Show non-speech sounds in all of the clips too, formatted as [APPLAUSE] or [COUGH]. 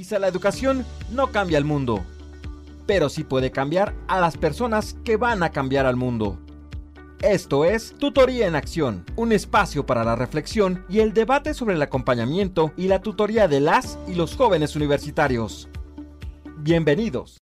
Quizá la educación no cambia el mundo, pero sí puede cambiar a las personas que van a cambiar al mundo. Esto es Tutoría en Acción, un espacio para la reflexión y el debate sobre el acompañamiento y la tutoría de las y los jóvenes universitarios. Bienvenidos.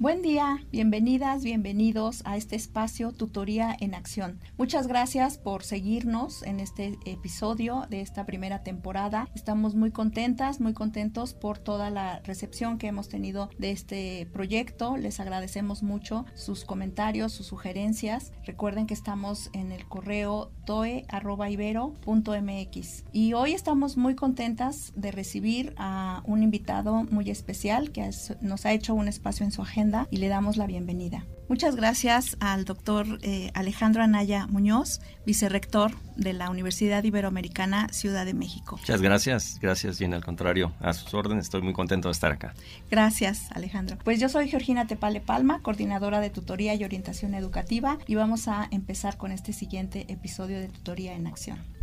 Buen día, bienvenidas, bienvenidos a este espacio Tutoría en Acción. Muchas gracias por seguirnos en este episodio de esta primera temporada. Estamos muy contentas, muy contentos por toda la recepción que hemos tenido de este proyecto. Les agradecemos mucho sus comentarios, sus sugerencias. Recuerden que estamos en el correo toe.ibero.mx y hoy estamos muy contentas de recibir a un invitado muy especial que nos ha hecho un espacio en su agenda y le damos la bienvenida. Muchas gracias al doctor eh, Alejandro Anaya Muñoz, vicerrector de la Universidad Iberoamericana Ciudad de México. Muchas gracias, gracias y en al contrario, a sus órdenes, estoy muy contento de estar acá. Gracias Alejandro. Pues yo soy Georgina Tepale Palma, coordinadora de tutoría y orientación educativa y vamos a empezar con este siguiente episodio de Tutoría en Acción.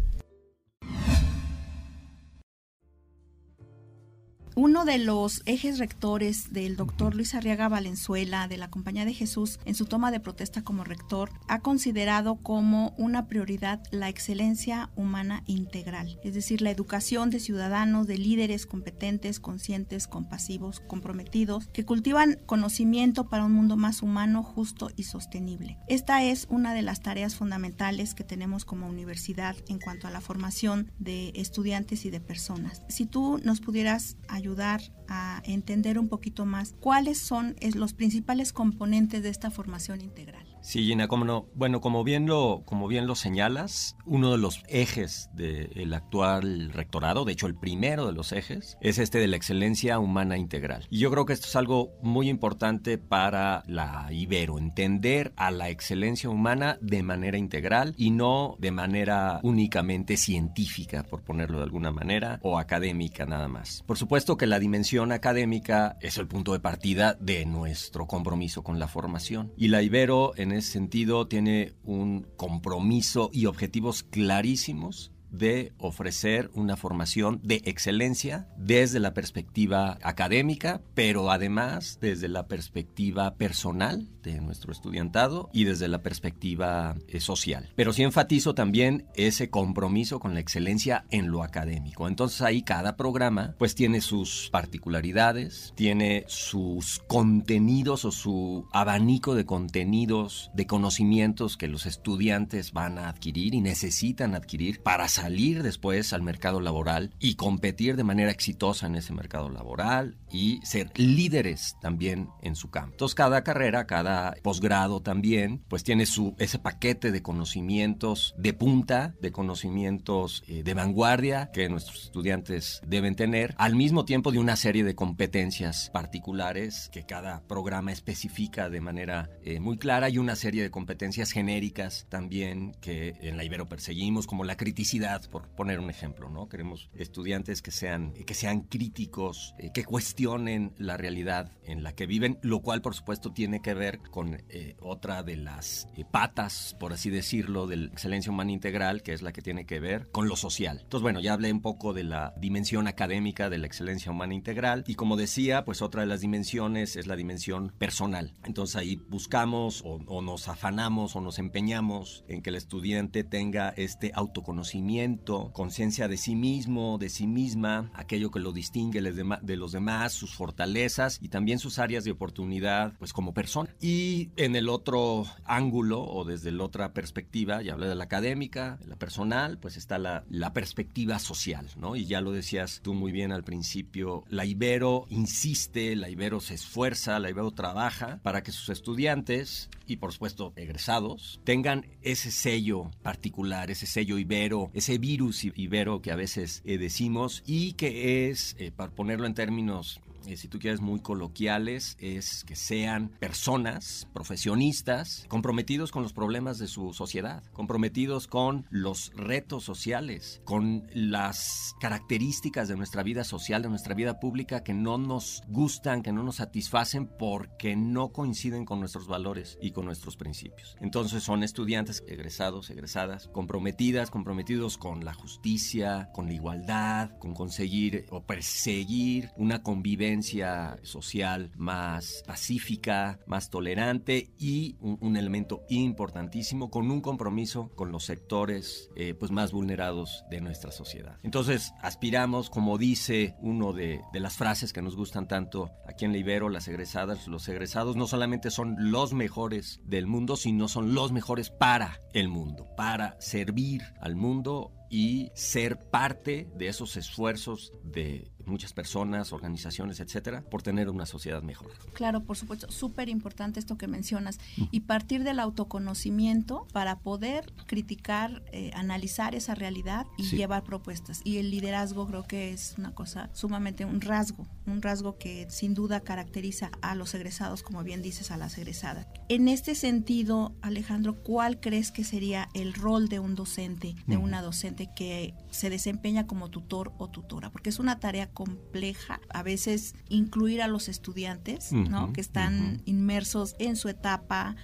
Uno de los ejes rectores del doctor Luis Arriaga Valenzuela de la Compañía de Jesús en su toma de protesta como rector ha considerado como una prioridad la excelencia humana integral, es decir, la educación de ciudadanos, de líderes competentes, conscientes, compasivos, comprometidos, que cultivan conocimiento para un mundo más humano, justo y sostenible. Esta es una de las tareas fundamentales que tenemos como universidad en cuanto a la formación de estudiantes y de personas. Si tú nos pudieras ayudar a entender un poquito más cuáles son los principales componentes de esta formación integral. Sí, Gina, cómo no. Bueno, como bien lo, como bien lo señalas, uno de los ejes del actual rectorado, de hecho el primero de los ejes, es este de la excelencia humana integral. Y yo creo que esto es algo muy importante para la Ibero, entender a la excelencia humana de manera integral y no de manera únicamente científica, por ponerlo de alguna manera, o académica nada más. Por supuesto que la dimensión académica es el punto de partida de nuestro compromiso con la formación. Y la Ibero en ese sentido tiene un compromiso y objetivos clarísimos de ofrecer una formación de excelencia desde la perspectiva académica, pero además desde la perspectiva personal de nuestro estudiantado y desde la perspectiva eh, social. Pero sí enfatizo también ese compromiso con la excelencia en lo académico. Entonces ahí cada programa pues tiene sus particularidades, tiene sus contenidos o su abanico de contenidos, de conocimientos que los estudiantes van a adquirir y necesitan adquirir para salir después al mercado laboral y competir de manera exitosa en ese mercado laboral y ser líderes también en su campo. Entonces cada carrera, cada posgrado también, pues tiene su, ese paquete de conocimientos de punta, de conocimientos eh, de vanguardia que nuestros estudiantes deben tener, al mismo tiempo de una serie de competencias particulares que cada programa especifica de manera eh, muy clara y una serie de competencias genéricas también que en la Ibero perseguimos, como la criticidad por poner un ejemplo, ¿no? Queremos estudiantes que sean, que sean críticos, eh, que cuestionen la realidad en la que viven, lo cual por supuesto tiene que ver con eh, otra de las eh, patas, por así decirlo, de la excelencia humana integral, que es la que tiene que ver con lo social. Entonces, bueno, ya hablé un poco de la dimensión académica de la excelencia humana integral y como decía, pues otra de las dimensiones es la dimensión personal. Entonces ahí buscamos o, o nos afanamos o nos empeñamos en que el estudiante tenga este autoconocimiento conciencia de sí mismo, de sí misma, aquello que lo distingue de los demás, sus fortalezas y también sus áreas de oportunidad, pues como persona. Y en el otro ángulo o desde la otra perspectiva, ya hablé de la académica, la personal, pues está la, la perspectiva social, ¿no? Y ya lo decías tú muy bien al principio, la Ibero insiste, la Ibero se esfuerza, la Ibero trabaja para que sus estudiantes y por supuesto egresados tengan ese sello particular, ese sello Ibero, ese virus ibero que a veces eh, decimos y que es, eh, para ponerlo en términos eh, si tú quieres, muy coloquiales, es que sean personas, profesionistas, comprometidos con los problemas de su sociedad, comprometidos con los retos sociales, con las características de nuestra vida social, de nuestra vida pública que no nos gustan, que no nos satisfacen porque no coinciden con nuestros valores y con nuestros principios. Entonces son estudiantes egresados, egresadas, comprometidas, comprometidos con la justicia, con la igualdad, con conseguir o perseguir una convivencia social más pacífica, más tolerante y un, elemento importantísimo con un compromiso con los sectores eh, pues más vulnerados de nuestra sociedad. Entonces aspiramos, como dice uno de, de las frases que nos gustan tanto aquí en Libero, las egresadas, los egresados no solamente son los mejores del mundo, sino son los mejores para el mundo, para servir al mundo y ser parte de esos esfuerzos de muchas personas, organizaciones, etcétera, por tener una sociedad mejor. Claro, por supuesto, súper importante esto que mencionas y partir del autoconocimiento para poder criticar, eh, analizar esa realidad y llevar propuestas. Y el liderazgo creo que es una cosa sumamente un rasgo, un rasgo que sin duda caracteriza a los egresados, como bien dices, a las egresadas. En este sentido, Alejandro, ¿cuál crees que sería el rol de un docente, de una docente que se desempeña como tutor o tutora? Porque es una tarea compleja a veces incluir a los estudiantes, ¿no? Que están inmersos en su etapa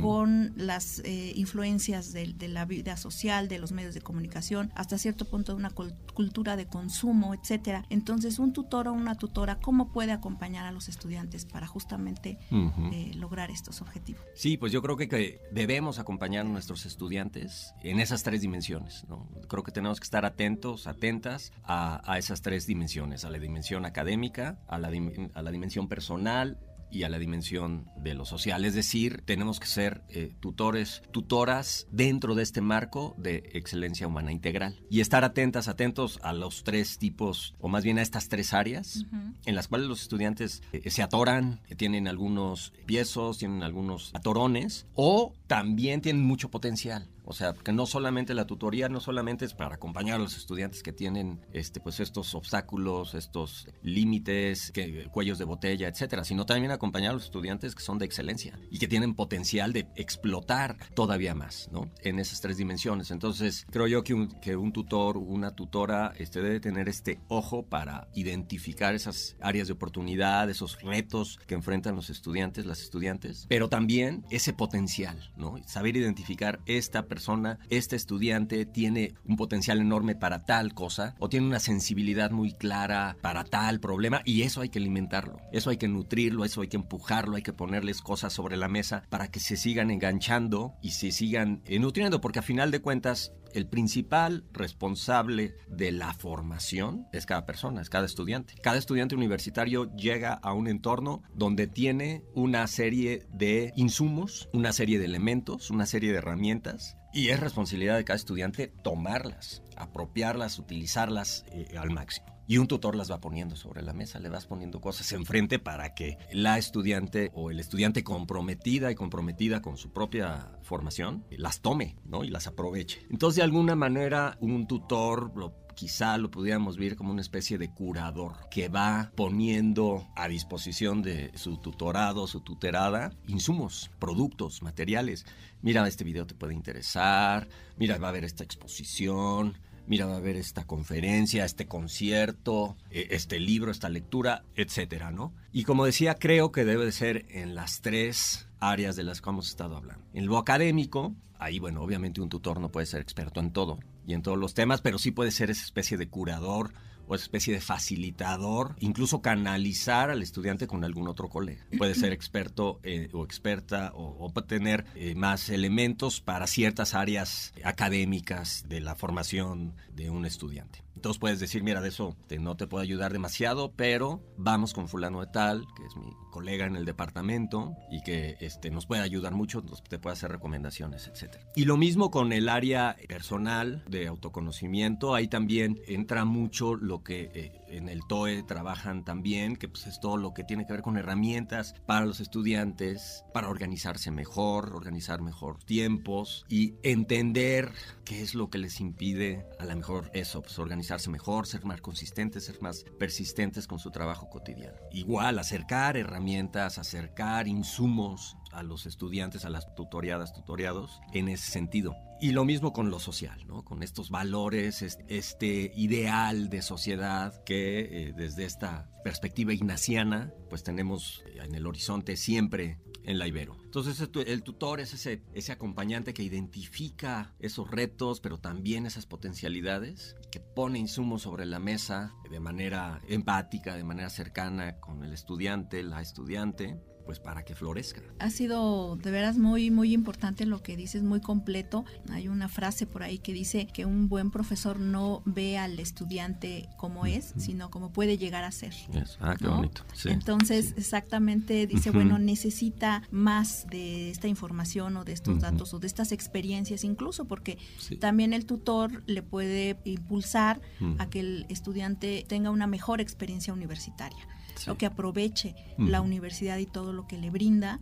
con las eh, influencias de, la vida social, de los medios de comunicación, hasta cierto punto de una cultura de consumo, etcétera. Entonces, un tutor o una tutora, ¿cómo puede acompañar a los estudiantes para justamente eh, lograr estos objetivos? Sí, pues yo creo que, debemos acompañar a nuestros estudiantes en esas tres dimensiones. ¿no? Creo que tenemos que estar atentos, atentas a esas tres dimensiones a la dimensión académica, a la, a la dimensión personal y a la dimensión de lo social. Es decir, tenemos que ser eh, tutores, tutoras dentro de este marco de excelencia humana integral y estar atentas, atentos a los tres tipos, o más bien a estas tres áreas en las cuales los estudiantes eh, se atoran, tienen algunos piezos, tienen algunos atorones o también tienen mucho potencial. O sea, que no solamente la tutoría, no solamente es para acompañar a los estudiantes que tienen este, pues estos obstáculos, estos límites, que, cuellos de botella, etcétera, sino también acompañar a los estudiantes que son de excelencia y que tienen potencial de explotar todavía más, ¿no? En esas tres dimensiones. Entonces, creo yo que un, que un tutor, una tutora, este, debe tener este ojo para identificar esas áreas de oportunidad, esos retos que enfrentan los estudiantes, las estudiantes, pero también ese potencial, ¿no? Saber identificar esta persona, este estudiante tiene un potencial enorme para tal cosa o tiene una sensibilidad muy clara para tal problema y eso hay que alimentarlo, eso hay que nutrirlo, eso hay que empujarlo, hay que ponerles cosas sobre la mesa para que se sigan enganchando y se sigan eh, nutriendo, porque a final de cuentas el principal responsable de la formación es cada persona, es cada estudiante. Cada estudiante universitario llega a un entorno donde tiene una serie de insumos, una serie de elementos, una serie de herramientas y es responsabilidad de cada estudiante tomarlas, apropiarlas, utilizarlas eh, al máximo. Y un tutor las va poniendo sobre la mesa, le vas poniendo cosas enfrente para que la estudiante o el estudiante comprometida y comprometida con su propia formación las tome ¿no? y las aproveche. Entonces, de alguna manera, un tutor lo quizá lo pudiéramos ver como una especie de curador que va poniendo a disposición de su tutorado, su tuterada, insumos, productos, materiales. Mira, este video te puede interesar, mira, va a haber esta exposición, mira, va a haber esta conferencia, este concierto, e, este libro, esta lectura, etcétera, ¿no? Y como decía, creo que debe de ser en las tres áreas de las que hemos estado hablando. En lo académico, ahí, bueno, obviamente un tutor no puede ser experto en todo y en todos los temas, pero sí puede ser esa especie de curador o especie de facilitador, incluso canalizar al estudiante con algún otro colega. Puede ser experto eh, o experta o, o tener eh, más elementos para ciertas áreas académicas de la formación de un estudiante. Entonces puedes decir, mira, de eso no te puedo ayudar demasiado, pero vamos con fulano de tal, que es mi colega en el departamento y que este, nos puede ayudar mucho, te puede hacer recomendaciones, etc. Y lo mismo con el área personal de autoconocimiento, ahí también entra mucho lo lo que eh, en el TOE trabajan también, que pues es todo lo que tiene que ver con herramientas para los estudiantes, para organizarse mejor, organizar mejor tiempos y entender qué es lo que les impide a lo mejor eso, pues organizarse mejor, ser más consistentes, ser más persistentes con su trabajo cotidiano. Igual, acercar herramientas, acercar insumos a los estudiantes, a las tutoriadas, tutoriados, en ese sentido. Y lo mismo con lo social, ¿no? Con estos valores, este ideal de sociedad que eh, desde esta perspectiva ignaciana, pues tenemos en el horizonte siempre en la Ibero. Entonces el tutor es ese, ese acompañante que identifica esos retos, pero también esas potencialidades, que pone insumos sobre la mesa de manera empática, de manera cercana con el estudiante, la estudiante, pues para que florezca. Ha sido de veras muy muy importante lo que dices, muy completo. Hay una frase por ahí que dice que un buen profesor no ve al estudiante como es, sino como puede llegar a ser. Ah, qué bonito. Entonces, exactamente dice, bueno, necesita más de esta información o de estos datos o de estas experiencias incluso porque también el tutor le puede impulsar a que el estudiante tenga una mejor experiencia universitaria o que aproveche la universidad y todo lo que le brinda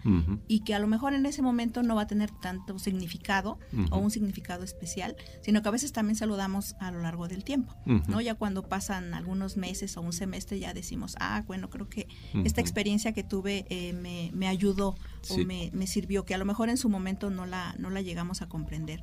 y que a lo mejor en ese momento no va a tener tanto significado o un significado especial, sino que a veces también saludamos a lo largo del tiempo, ¿no? Ya cuando pasan algunos meses o un semestre ya decimos, ah, bueno, creo que esta experiencia que tuve eh, me, me, ayudó o me, me, sirvió, que a lo mejor en su momento no la, no la llegamos a comprender.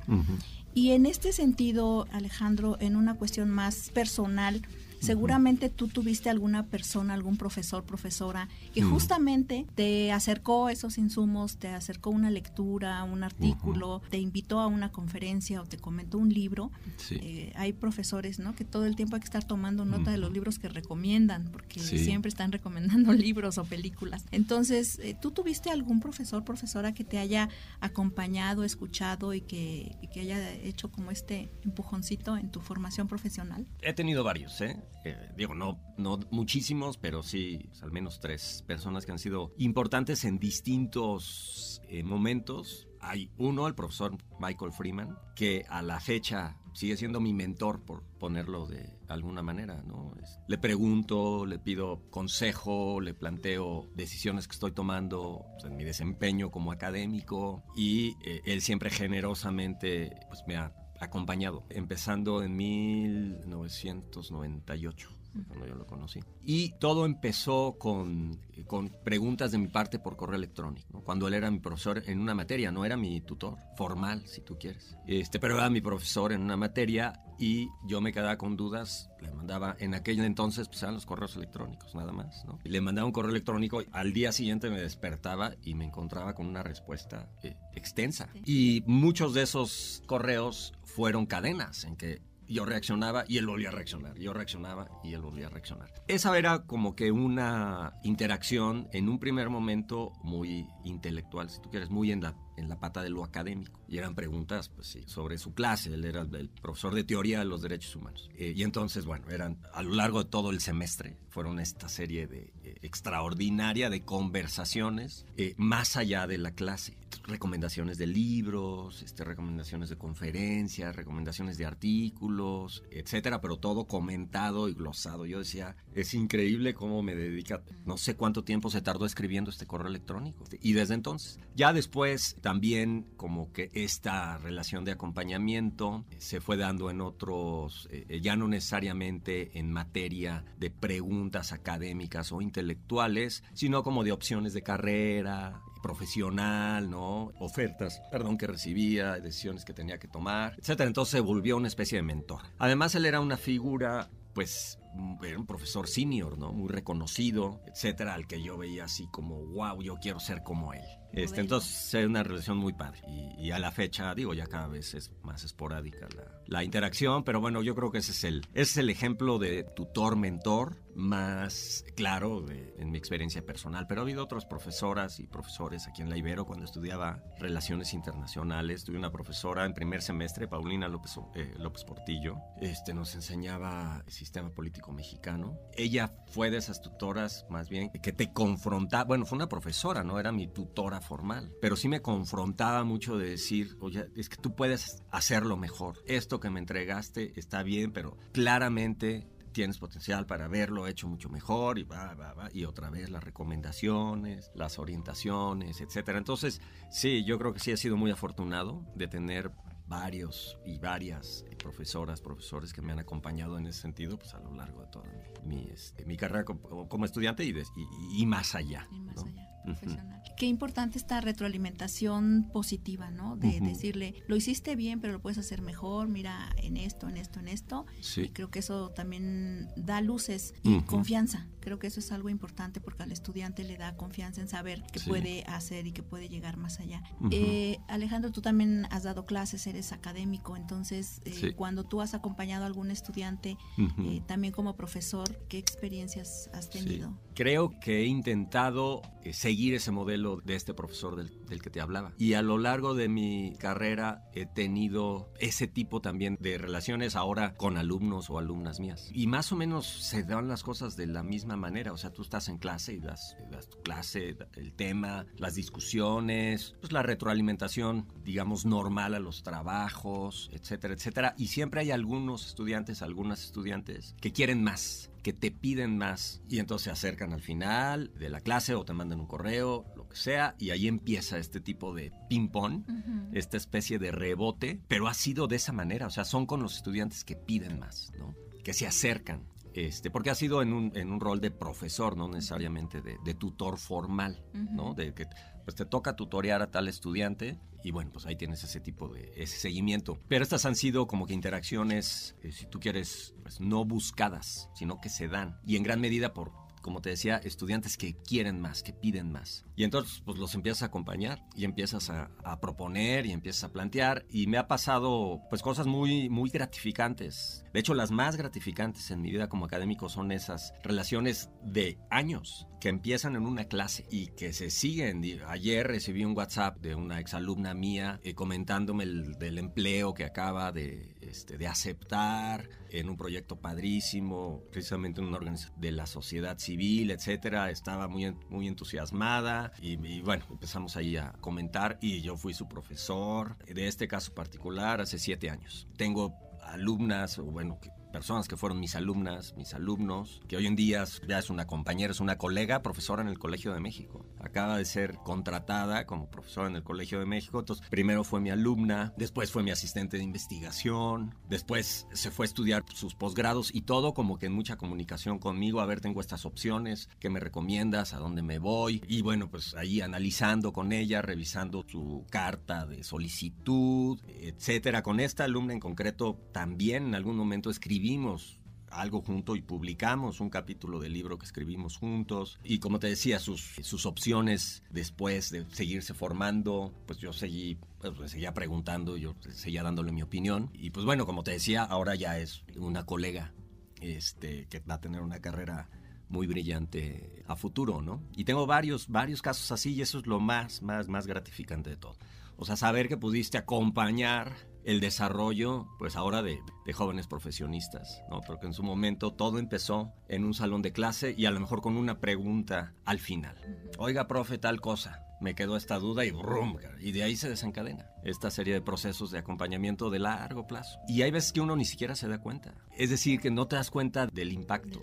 Y en este sentido, Alejandro, en una cuestión más personal, Seguramente tú tuviste alguna persona, algún profesor, profesora, que justamente te acercó esos insumos, te acercó una lectura, un artículo, te invitó a una conferencia o te comentó un libro. Eh, hay profesores, ¿no? Que todo el tiempo hay que estar tomando nota de los libros que recomiendan, porque siempre están recomendando [LAUGHS] libros o películas. Entonces, eh, ¿tú tuviste algún profesor, profesora que te haya acompañado, escuchado y que, y que haya hecho como este empujoncito en tu formación profesional? He tenido varios, ¿eh? Eh, digo, no, no muchísimos, pero sí al menos tres personas que han sido importantes en distintos eh, momentos. Hay uno, el profesor Michael Freeman, que a la fecha sigue siendo mi mentor, por ponerlo de alguna manera, ¿no? le pregunto, le pido consejo, le planteo decisiones que estoy tomando pues, en mi desempeño como académico y eh, él siempre generosamente pues, me ha acompañado, empezando en 1998 cuando yo lo conocí. Y todo empezó con, con preguntas de mi parte por correo electrónico. Cuando él era mi profesor en una materia, no era mi tutor formal, si tú quieres. Este, pero era mi profesor en una materia y yo me quedaba con dudas. Le mandaba, en aquel entonces, pues eran los correos electrónicos, nada más. ¿no? le mandaba un correo electrónico. Al día siguiente me despertaba y me encontraba con una respuesta eh, extensa. Y muchos de esos correos fueron cadenas en que yo reaccionaba y él volvía a reaccionar. Yo reaccionaba y él volvía a reaccionar. Esa era como que una interacción en un primer momento muy intelectual, si tú quieres, muy en la, en la pata de lo académico. Y eran preguntas, pues sí, sobre su clase. Él era el profesor de teoría de los derechos humanos. Eh, y entonces, bueno, eran a lo largo de todo el semestre, fueron esta serie de eh, extraordinaria de conversaciones eh, más allá de la clase recomendaciones de libros, este, recomendaciones de conferencias, recomendaciones de artículos, etcétera, pero todo comentado y glosado. Yo decía, es increíble cómo me dedica, no sé cuánto tiempo se tardó escribiendo este correo electrónico. Y desde entonces, ya después también como que esta relación de acompañamiento se fue dando en otros, eh, ya no necesariamente en materia de preguntas académicas o intelectuales, sino como de opciones de carrera, profesional, ¿no? Ofertas, perdón, que recibía, decisiones que tenía que tomar, etcétera. Entonces se volvió una especie de mentor. Además, él era una figura, pues, era un profesor senior, ¿no? Muy reconocido, etcétera, al que yo veía así como, wow, yo quiero ser como él. Este, entonces es una relación muy padre. Y, a la fecha, digo, ya cada vez es más esporádica la, interacción, pero bueno, yo creo que ese es el, es el ejemplo de tutor-mentor más claro en mi experiencia personal. Pero ha habido otras profesoras y profesores aquí en la Ibero cuando estudiaba Relaciones Internacionales. Tuve una profesora en primer semestre, Paulina López, eh, López Portillo. Este, nos enseñaba el sistema político mexicano. Ella fue de esas tutoras, más bien, que te confrontaba. Bueno, fue una profesora, no era mi tutora formal, pero sí me confrontaba mucho de decir, oye, es que tú puedes hacerlo mejor. Esto que me entregaste está bien, pero claramente tienes potencial para haberlo hecho mucho mejor y va, va, va, y otra vez las recomendaciones, las orientaciones, etcétera. Entonces, sí, yo creo que sí he sido muy afortunado de tener varios y varias profesoras, profesores que me han acompañado en ese sentido pues, a lo largo de toda mi, mi, este, mi carrera como, como estudiante y, de, y, y, más allá. Y más ¿no? allá profesional. Qué importante esta retroalimentación positiva, ¿no? De uh -huh. decirle, lo hiciste bien, pero lo puedes hacer mejor, mira en esto, en esto, en esto. Sí. Y creo que eso también da luces y uh -huh. confianza. Creo que eso es algo importante porque al estudiante le da confianza en saber que sí. puede hacer y que puede llegar más allá. Uh -huh. eh, Alejandro, tú también has dado clases, eres académico, entonces eh, sí. cuando tú has acompañado a algún estudiante, eh, también como profesor, ¿qué experiencias has tenido? Creo que he intentado eh, seguir ese modelo de este profesor del, del, que te hablaba. Y a lo largo de mi carrera he tenido ese tipo también de relaciones ahora con alumnos o alumnas mías. Y más o menos se dan las cosas de la misma manera. O sea, tú estás en clase y das, das tu clase, el tema, las discusiones, pues la retroalimentación, digamos, normal a los trabajos, etcétera, etcétera. Y siempre hay algunos estudiantes, algunas estudiantes que quieren más que te piden más y entonces se acercan al final de la clase o te mandan un correo, lo que sea, y ahí empieza este tipo de ping-pong, uh -huh. esta especie de rebote, pero ha sido de esa manera, o sea, son con los estudiantes que piden más, ¿no? que se acercan. Este, porque ha sido en un, en un rol de profesor, no necesariamente de, de tutor formal, uh -huh. ¿no? De que pues te toca tutorear a tal estudiante y bueno, pues ahí tienes ese tipo de ese seguimiento. Pero estas han sido como que interacciones, eh, si tú quieres, pues no buscadas, sino que se dan. Y en gran medida por, como te decía, estudiantes que quieren más, que piden más. Y entonces pues los empiezas a acompañar y empiezas a, proponer y empiezas a plantear. Y me ha pasado pues cosas muy, muy gratificantes. De hecho, las más gratificantes en mi vida como académico son esas relaciones de años que empiezan en una clase y que se siguen. Ayer recibí un WhatsApp de una exalumna mía eh, comentándome el, del empleo que acaba de, este, de aceptar en un proyecto padrísimo, precisamente en una organización de la sociedad civil, etcétera. Estaba muy, muy entusiasmada y, y, bueno, empezamos ahí a comentar y yo fui su profesor de este caso particular hace siete años. Tengo alumnas, o bueno, que personas que fueron mis alumnas, mis alumnos, que hoy en día ya es una compañera, es una colega, profesora en el Colegio de México. Acaba de ser contratada como profesora en el Colegio de México. Entonces, primero fue mi alumna, después fue mi asistente de investigación, después se fue a estudiar sus posgrados y todo como que en mucha comunicación conmigo. A ver, tengo estas opciones, ¿qué me recomiendas? ¿A dónde me voy? Y bueno, pues ahí analizando con ella, revisando su carta de solicitud, etcétera. Con esta alumna en concreto también en algún momento escribí escribimos algo junto y publicamos un capítulo del libro que escribimos juntos. Y como te decía, sus, sus opciones después de seguirse formando, pues yo seguí, pues, seguía preguntando, yo seguía dándole mi opinión. Y pues bueno, como te decía, ahora ya es una colega este, que va a tener una carrera muy brillante a futuro, ¿no? Y tengo varios, varios casos así y eso es lo más, más, más gratificante de todo. O sea, saber que pudiste acompañar el desarrollo, pues ahora de, de, jóvenes profesionistas, ¿no? Porque en su momento todo empezó en un salón de clase y a lo mejor con una pregunta al final. Oiga, profe, tal cosa. Me quedó esta duda y brum, y de ahí se desencadena esta serie de procesos de acompañamiento de largo plazo. Y hay veces que uno ni siquiera se da cuenta. Es decir, que no te das cuenta del impacto.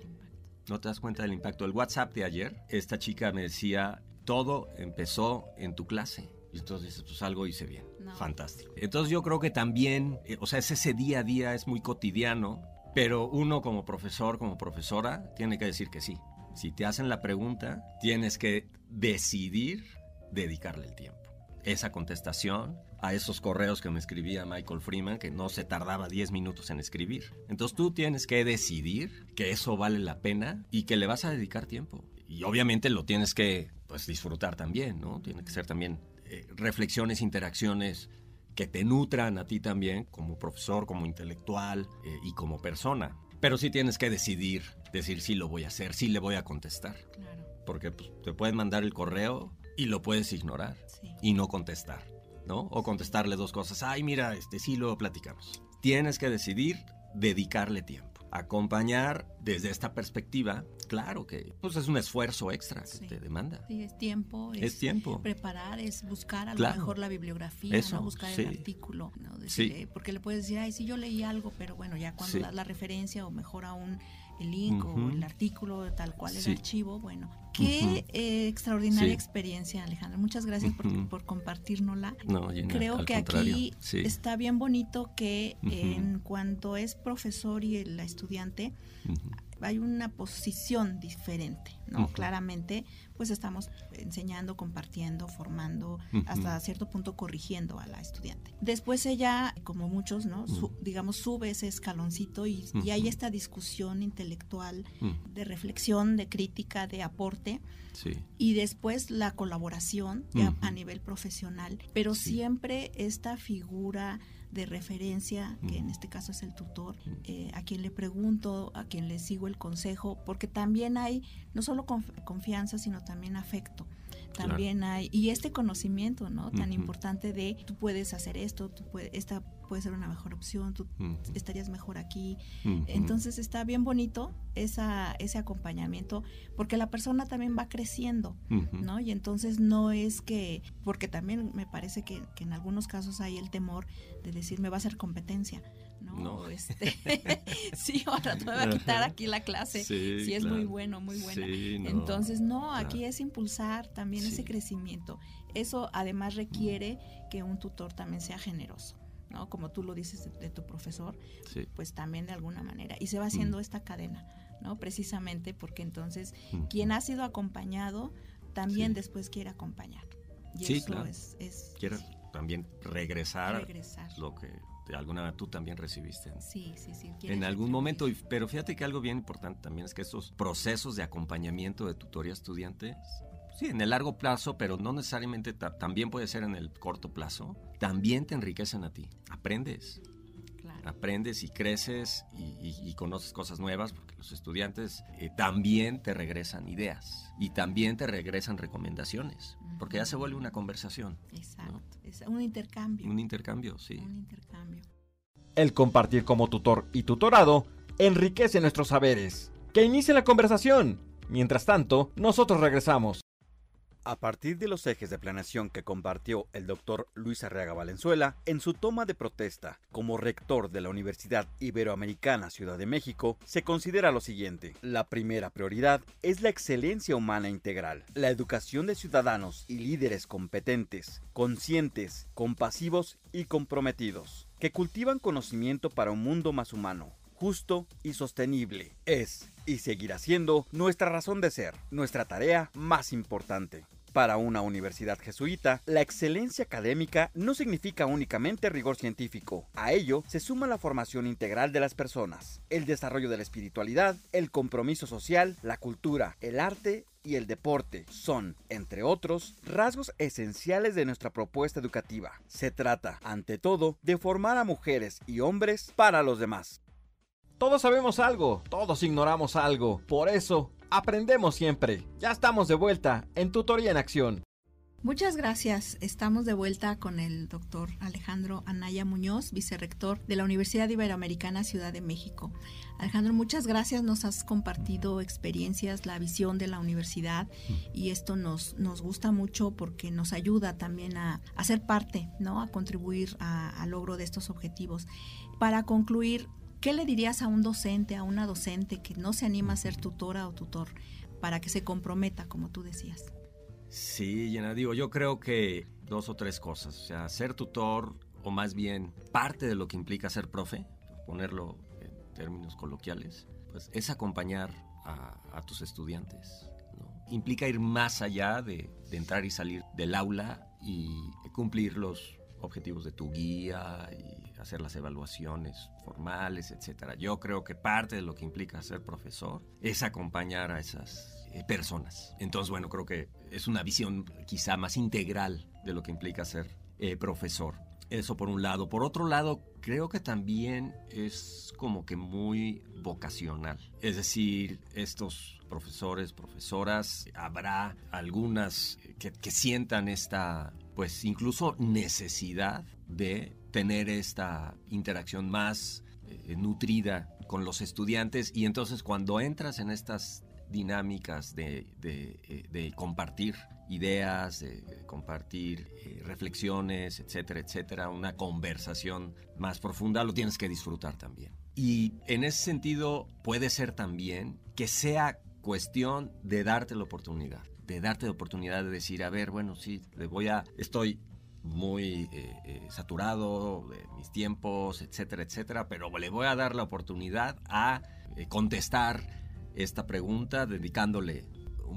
No te das cuenta del impacto. El WhatsApp de ayer, esta chica me decía, todo empezó en tu clase. Y entonces pues algo hice bien. No. Fantástico. Entonces yo creo que también, eh, o sea, es ese día a día, es muy cotidiano, pero uno como profesor, como profesora, tiene que decir que sí. Si te hacen la pregunta, tienes que decidir dedicarle el tiempo. Esa contestación a esos correos que me escribía Michael Freeman, que no se tardaba 10 minutos en escribir. Entonces tú tienes que decidir que eso vale la pena y que le vas a dedicar tiempo. Y obviamente lo tienes que pues, disfrutar también, ¿no? Tiene que ser también eh, reflexiones, interacciones que te nutran a ti también como profesor, como intelectual eh, y como persona. Pero sí tienes que decidir, decir sí lo voy a hacer, sí le voy a contestar. Claro. Porque pues, te pueden mandar el correo y lo puedes ignorar sí. y no contestar, ¿no? O contestarle dos cosas. Ay, mira, este sí lo platicamos. Tienes que decidir dedicarle tiempo acompañar desde esta perspectiva, claro que pues es un esfuerzo extra que Sí. te demanda. Sí, es tiempo, es, Es tiempo. preparar, es buscar a lo mejor la bibliografía, Eso, ¿no? buscar sí. el artículo, ¿no? Decir, Sí. porque le puedes decir, ay, sí, yo leí algo, pero bueno, ya cuando das la referencia o mejor aún el link o el artículo, tal cual el archivo. Bueno, qué eh, extraordinaria experiencia, Alejandro. Muchas gracias por, por compartirnosla. Creo que aquí está bien bonito que en cuanto es profesor y el estudiante, hay una posición diferente, ¿no? Claramente, pues estamos enseñando, compartiendo, formando, hasta cierto punto corrigiendo a la estudiante. Después ella, como muchos, ¿no? digamos, sube ese escaloncito y, hay esta discusión intelectual de reflexión, de crítica, de aporte. Y después la colaboración a nivel profesional, pero siempre esta figura de referencia, que en este caso es el tutor, eh, a quien le pregunto, a quien le sigo el consejo, porque también hay no solo confianza, sino también afecto. También hay, y este conocimiento, ¿no? Tan importante de tú puedes hacer esto, tú puedes, esta puede ser una mejor opción, tú estarías mejor aquí. Entonces está bien bonito esa, ese acompañamiento, porque la persona también va creciendo, ¿no? Y entonces no es que, porque también me parece que, que en algunos casos hay el temor de decir me va a hacer competencia. No, [LAUGHS] Este, sí, ahora te voy a quitar aquí la clase. Sí, es muy bueno, muy buena. Entonces, no, aquí es impulsar también ese crecimiento. Eso además requiere que un tutor también sea generoso. ¿no? Como tú lo dices de, tu profesor, pues también de alguna manera. Y se va haciendo esta cadena, ¿no? Precisamente porque entonces quien ha sido acompañado también después quiere acompañar. Y eso es, es, Quiere también regresar, regresar. lo que de alguna manera tú también recibiste. Sí, sí, sí. En algún momento, pero fíjate que algo bien importante también es que estos procesos de acompañamiento de tutoría estudiante, sí, en el largo plazo, pero no necesariamente también puede ser en el corto plazo, también te enriquecen a ti. Aprendes. Aprendes y creces y, conoces cosas nuevas porque los estudiantes eh, también te regresan ideas y también te regresan recomendaciones porque ya se vuelve una conversación. Exacto, es un intercambio. Un intercambio, sí. Un intercambio. El compartir como tutor y tutorado enriquece nuestros saberes. Que inicie la conversación. Mientras tanto, nosotros regresamos. A partir de los ejes de planeación que compartió el doctor Luis Arriaga Valenzuela en su toma de protesta como rector de la Universidad Iberoamericana Ciudad de México, se considera lo siguiente. La primera prioridad es la excelencia humana integral, la educación de ciudadanos y líderes competentes, conscientes, compasivos y comprometidos, que cultivan conocimiento para un mundo más humano, justo y sostenible. Es y seguirá siendo nuestra razón de ser, nuestra tarea más importante. Para una universidad jesuita, la excelencia académica no significa únicamente rigor científico. A ello se suma la formación integral de las personas, el desarrollo de la espiritualidad, el compromiso social, la cultura, el arte y el deporte son, entre otros, rasgos esenciales de nuestra propuesta educativa. Se trata, ante todo, de formar a mujeres y hombres para los demás. Todos sabemos algo, todos ignoramos algo. Por eso, aprendemos siempre. Ya estamos de vuelta en Tutoría en Acción. Muchas gracias. Estamos de vuelta con el doctor Alejandro Anaya Muñoz, vicerrector de la Universidad Iberoamericana Ciudad de México. Alejandro, muchas gracias. Nos has compartido experiencias, la visión de la universidad y esto nos, nos gusta mucho porque nos ayuda también a, ser parte, ¿no? a contribuir al logro de estos objetivos. Para concluir, ¿Qué le dirías a un docente, a una docente que no se anima a ser tutora o tutor para que se comprometa, como tú decías? Sí, Llena, digo, yo creo que dos o tres cosas. O sea, ser tutor, o más bien parte de lo que implica ser profe, ponerlo en términos coloquiales, pues es acompañar a, tus estudiantes. Implica ir más allá de, de entrar y salir del aula y cumplir los objetivos de tu guía y hacer las evaluaciones formales, etcétera. Yo creo que parte de lo que implica ser profesor es acompañar a esas eh, personas. Entonces, bueno, creo que es una visión quizá más integral de lo que implica ser eh, profesor. Eso por un lado. Por otro lado, creo que también es como que muy vocacional. Es decir, estos profesores, profesoras, habrá algunas que, que sientan esta pues incluso necesidad de tener esta interacción más eh, nutrida con los estudiantes y entonces cuando entras en estas dinámicas de, eh, compartir ideas, de compartir eh, reflexiones, etcétera, etcétera, una conversación más profunda, lo tienes que disfrutar también. Y en ese sentido puede ser también que sea cuestión de darte la oportunidad, de darte la oportunidad de decir, a ver, bueno, sí, le voy a, estoy muy eh, eh, saturado de mis tiempos, etcétera, etcétera, pero le voy a dar la oportunidad a eh, contestar esta pregunta dedicándole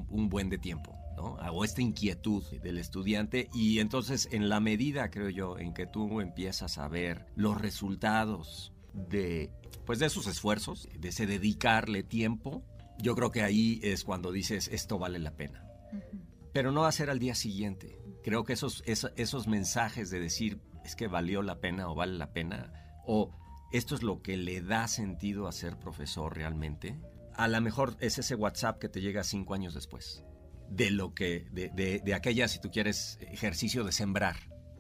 un, buen de tiempo. ¿no? o esta inquietud del estudiante y entonces en la medida creo yo en que tú empiezas a ver los resultados de pues de sus esfuerzos de ese dedicarle tiempo yo creo que ahí es cuando dices esto vale la pena pero no va a ser al día siguiente creo que esos, esos, mensajes de decir es que valió la pena o vale la pena, o esto es lo que le da sentido a ser profesor realmente, a lo mejor es ese WhatsApp que te llega cinco años después, de lo que, de, de, aquella, si tú quieres, ejercicio de sembrar.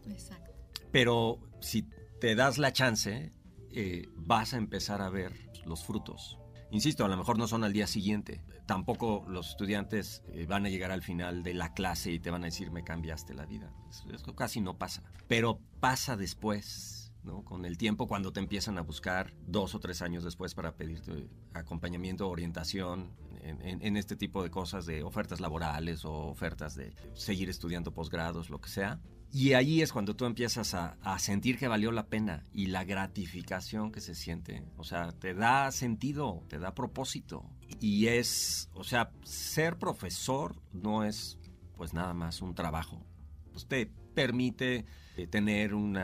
Exacto. Pero si te das la chance, eh, vas a empezar a ver los frutos. Insisto, a lo mejor no son al día siguiente. Tampoco los estudiantes eh, van a llegar al final de la clase y te van a decir me cambiaste la vida. Eso, casi no pasa. Pero pasa después, ¿no? Con el tiempo cuando te empiezan a buscar dos o tres años después para pedirte acompañamiento, orientación en, en este tipo de cosas de ofertas laborales o ofertas de seguir estudiando posgrados, lo que sea. Y ahí es cuando tú empiezas a, sentir que valió la pena y la gratificación que se siente. O sea, te da sentido, te da propósito. Y es, o sea, ser profesor no es pues nada más un trabajo. Pues te permite eh, tener un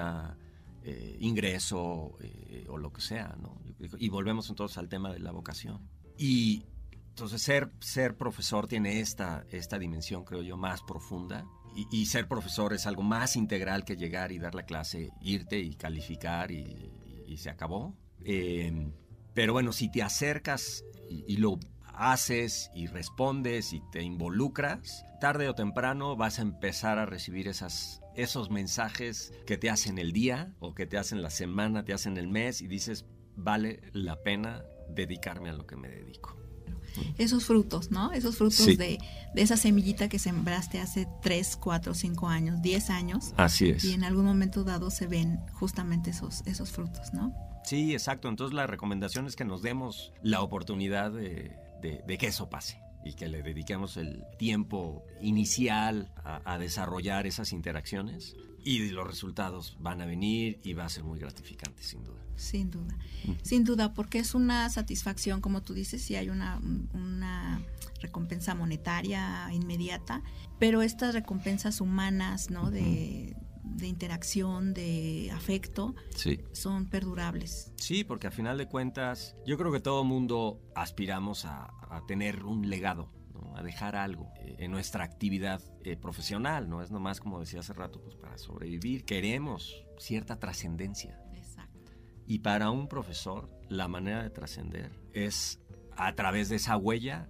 eh, ingreso eh, o lo que sea, ¿no? Y volvemos entonces al tema de la vocación. Y entonces ser, ser profesor tiene esta, esta dimensión, creo yo, más profunda y, ser profesor es algo más integral que llegar y dar la clase, irte y calificar y, se acabó. Eh, pero bueno, si te acercas y, lo haces y respondes y te involucras, tarde o temprano vas a empezar a recibir esas, esos mensajes que te hacen el día o que te hacen la semana, te hacen el mes y dices, vale la pena dedicarme a lo que me dedico esos frutos, ¿no? Esos frutos de, de, esa semillita que sembraste hace 3, 4, 5 años, 10 años. Así es. Y en algún momento dado se ven justamente esos, esos frutos, ¿no? Sí, exacto. Entonces la recomendación es que nos demos la oportunidad de, de, que eso pase y que le dediquemos el tiempo inicial a, a desarrollar esas interacciones y los resultados van a venir y va a ser muy gratificante, sin duda. Sin duda, sin duda, porque es una satisfacción, como tú dices, si hay una, una recompensa monetaria inmediata, pero estas recompensas humanas, ¿no? De, interacción, de afecto, son perdurables. Sí, porque a final de cuentas, yo creo que todo mundo aspiramos a, a tener un legado, a dejar algo eh, en nuestra actividad eh, profesional, no es nomás como decía hace rato, pues para sobrevivir queremos cierta trascendencia. Y para un profesor, la manera de trascender es a través de esa huella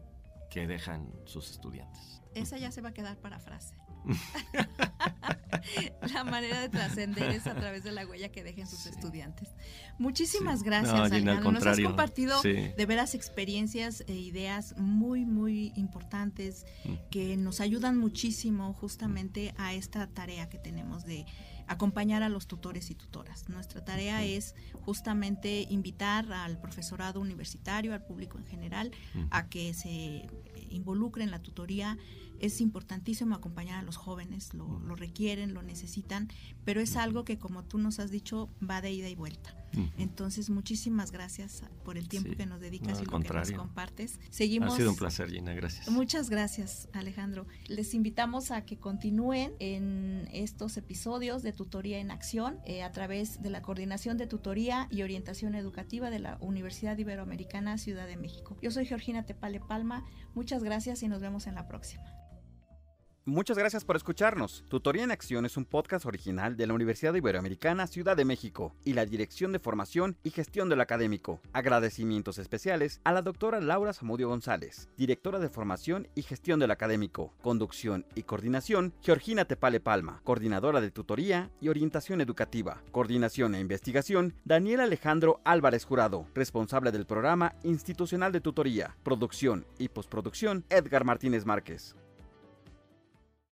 que dejan sus estudiantes. Esa ya se va a quedar para frase. [LAUGHS] la manera de trascender es a través de la huella que dejen sus estudiantes. Muchísimas gracias, no, Nos has compartido de veras experiencias e ideas muy, muy importantes mm. que nos ayudan muchísimo justamente a esta tarea que tenemos de acompañar a los tutores y tutoras. Nuestra tarea es justamente invitar al profesorado universitario, al público en general, a que se involucre en la tutoría. Es importantísimo acompañar a los jóvenes, lo, requieren, lo necesitan, pero es algo que como tú nos has dicho va de ida y vuelta. Entonces, muchísimas gracias por el tiempo que nos dedicas y lo que nos compartes. Seguimos. Ha sido un placer, Gina, gracias. Muchas gracias, Alejandro. Les invitamos a que continúen en estos episodios de Tutoría en Acción eh, a través de la Coordinación de Tutoría y Orientación Educativa de la Universidad Iberoamericana Ciudad de México. Yo soy Georgina Tepale Palma. Muchas gracias y nos vemos en la próxima. Muchas gracias por escucharnos. Tutoría en Acción es un podcast original de la Universidad Iberoamericana Ciudad de México y la Dirección de Formación y Gestión del Académico. Agradecimientos especiales a la doctora Laura Zamudio González, directora de Formación y Gestión del Académico. Conducción y coordinación, Georgina Tepale Palma, coordinadora de Tutoría y Orientación Educativa. Coordinación e investigación, Daniel Alejandro Álvarez Jurado, responsable del programa institucional de tutoría. Producción y postproducción, Edgar Martínez Márquez.